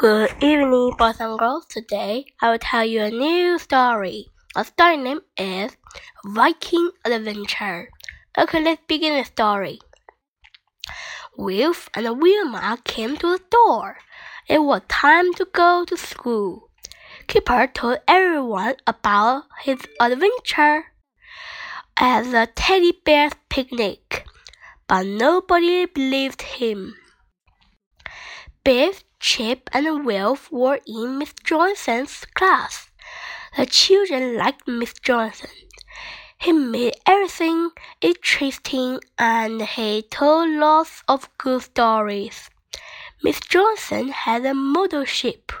Good evening, boys and girls. Today I will tell you a new story. The story name is Viking Adventure. Okay, let's begin the story. Wilf and Wilma came to the door. It was time to go to school. Kipper told everyone about his adventure at the teddy bear's picnic, but nobody believed him. Biff, Chip, and Wilf were in Miss Johnson's class. The children liked Miss Johnson. He made everything interesting and he told lots of good stories. Miss Johnson had a model ship.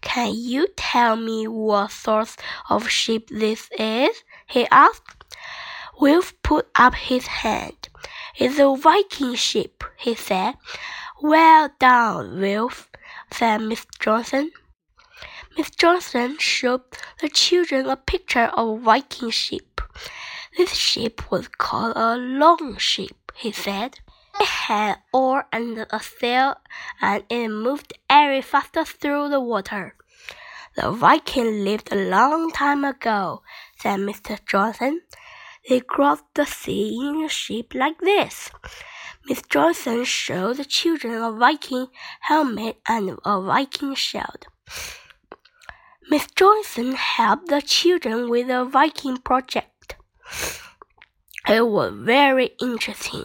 Can you tell me what sort of ship this is? he asked. Wilf put up his hand. It's a Viking ship, he said. Well done, Wilf, said Miss Johnson. Miss Johnson showed the children a picture of a Viking ship. This ship was called a longship, he said. It had oar and a sail, and it moved very fast through the water. The Viking lived a long time ago, said Mr. Johnson. They crossed the sea in a ship like this. Miss Johnson showed the children a Viking helmet and a Viking shield. Miss Johnson helped the children with the Viking project. It was very interesting.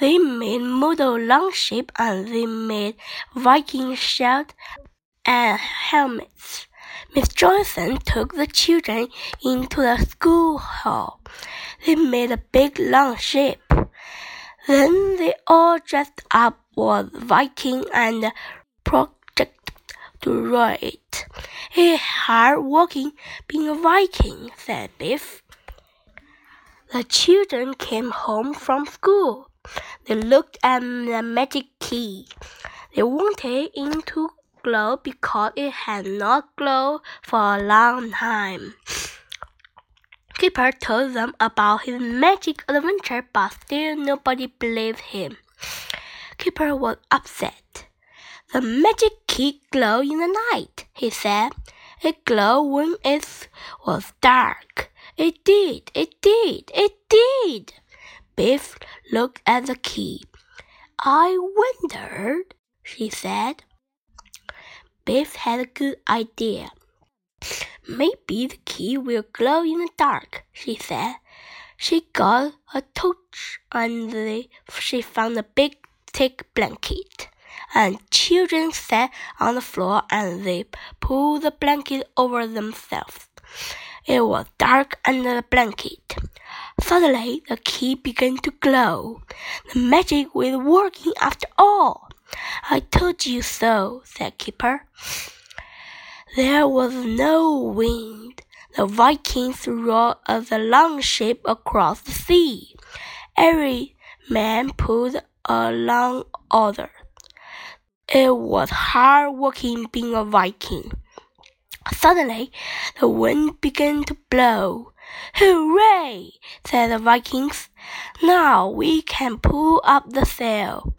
They made model longship and they made Viking shield and helmets. Miss Johnson took the children into the school hall. They made a big long ship. Then they all dressed up as Viking and ride it. It's hard working being a Viking, said Biff. The children came home from school. They looked at the magic key. They wanted it to glow because it had not glowed for a long time. Kipper told them about his magic adventure, but still nobody believed him. Kipper was upset. The magic key glowed in the night, he said. It glowed when it was dark. It did, it did, it did. Biff looked at the key. I wondered, she said. Biff had a good idea. Maybe the key will glow in the dark, she said. She got a torch and she found a big thick blanket. And children sat on the floor and they pulled the blanket over themselves. It was dark under the blanket. Suddenly the key began to glow. The magic was working after all. I told you so, said Kipper. There was no wind. The Vikings rowed the long ship across the sea. Every man pulled a long oar. It was hard working being a Viking. Suddenly, the wind began to blow. Hooray! said the Vikings. Now we can pull up the sail.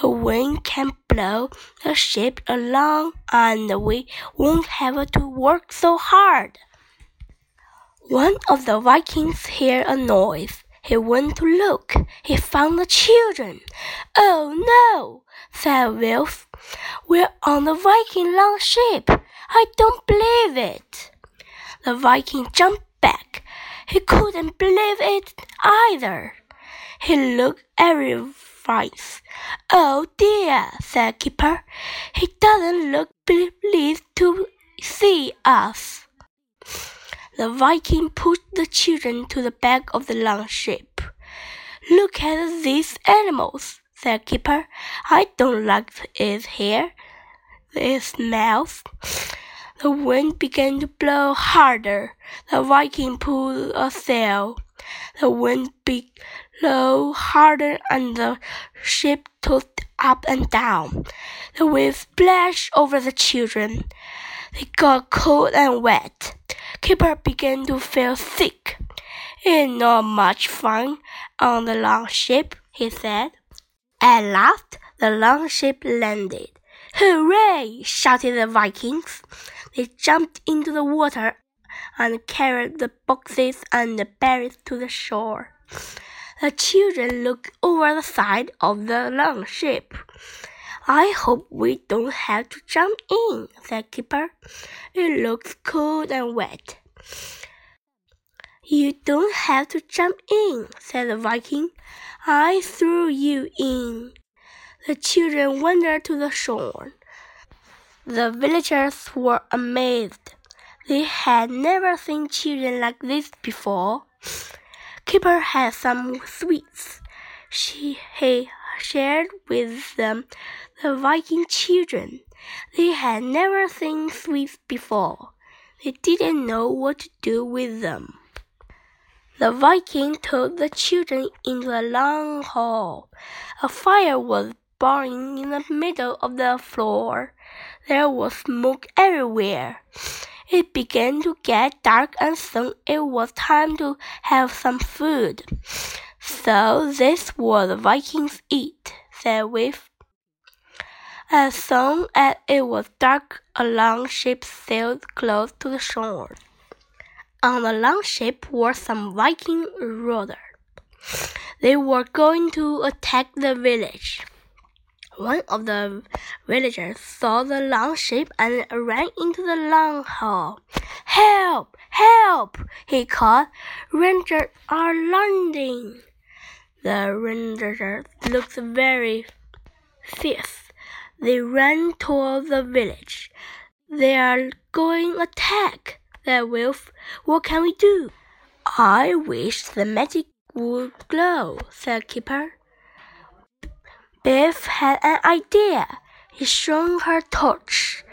The wind can blow the ship along and we won't have to work so hard. One of the Vikings heard a noise. He went to look. He found the children. Oh no, said Wilf. We're on the Viking longship. I don't believe it. The Viking jumped back. He couldn't believe it either. He looked everywhere face. Oh dear, said Kipper. He doesn't look pleased to see us. The Viking pushed the children to the back of the long ship. Look at these animals, said Kipper. I don't like it here. It smells. The wind began to blow harder. The Viking pulled a sail. The wind blew harder and the ship tossed up and down. The waves splashed over the children. They got cold and wet. Kipper began to feel sick. It's not much fun on the long ship, he said. At last, the long ship landed. Hooray! shouted the Vikings. They jumped into the water and carried the boxes and the berries to the shore. The children looked over the side of the long ship. I hope we don't have to jump in, said Kipper. It looks cold and wet. You don't have to jump in, said the Viking. I threw you in. The children wandered to the shore. The villagers were amazed. They had never seen children like this before. Kipper had some sweets. She he shared with them the Viking children. They had never seen sweets before. They didn't know what to do with them. The Viking took the children into a long hall. A fire was burning in the middle of the floor. There was smoke everywhere. It began to get dark and soon it was time to have some food. So this was the Vikings eat, said Wilf. As soon as it was dark, a long ship sailed close to the shore. On the long ship were some Viking rowers. They were going to attack the village. One of the villagers saw the long ship and ran into the long hall. Help! Help! he called. Rangers are landing. The rangers looked very fierce. They ran toward the village. They are going attack, said Wolf. What can we do? I wish the magic would glow, said Kipper. Biff had an idea. He shone her torch.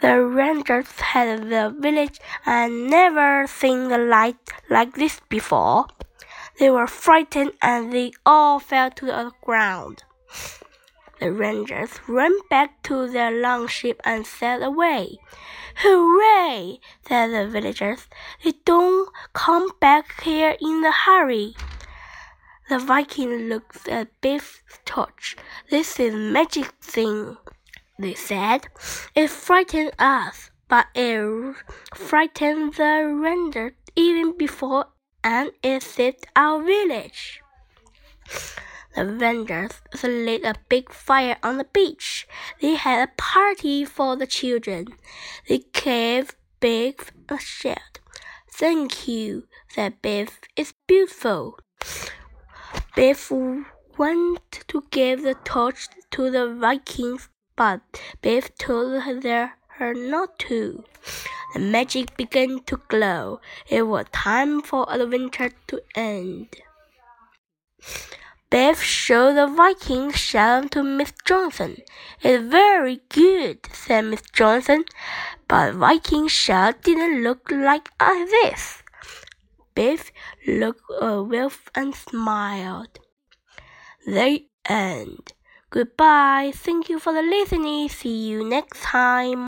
The rangers had the village and never seen the light like this before. They were frightened and they all fell to the ground. The rangers ran back to their longship and sailed away. Hooray! said the villagers. They don't come back here in a hurry. The Viking looked at Biff's torch. This is magic thing, they said. It frightened us, but it frightened the render even before and it saved our village. The vendors lit a big fire on the beach. They had a party for the children. They gave Biff a shield. Thank you, said Biff. It's beautiful. Biff went to give the torch to the Vikings, but Biff told her, not to. The magic began to glow. It was time for the adventure to end. Biff showed the Viking shell to Miss Johnson. It's very good, said Miss Johnson, but Viking shell didn't look like this. Biff looked at uh, Wilf and smiled. The end. Goodbye. Thank you for the listening. See you next time.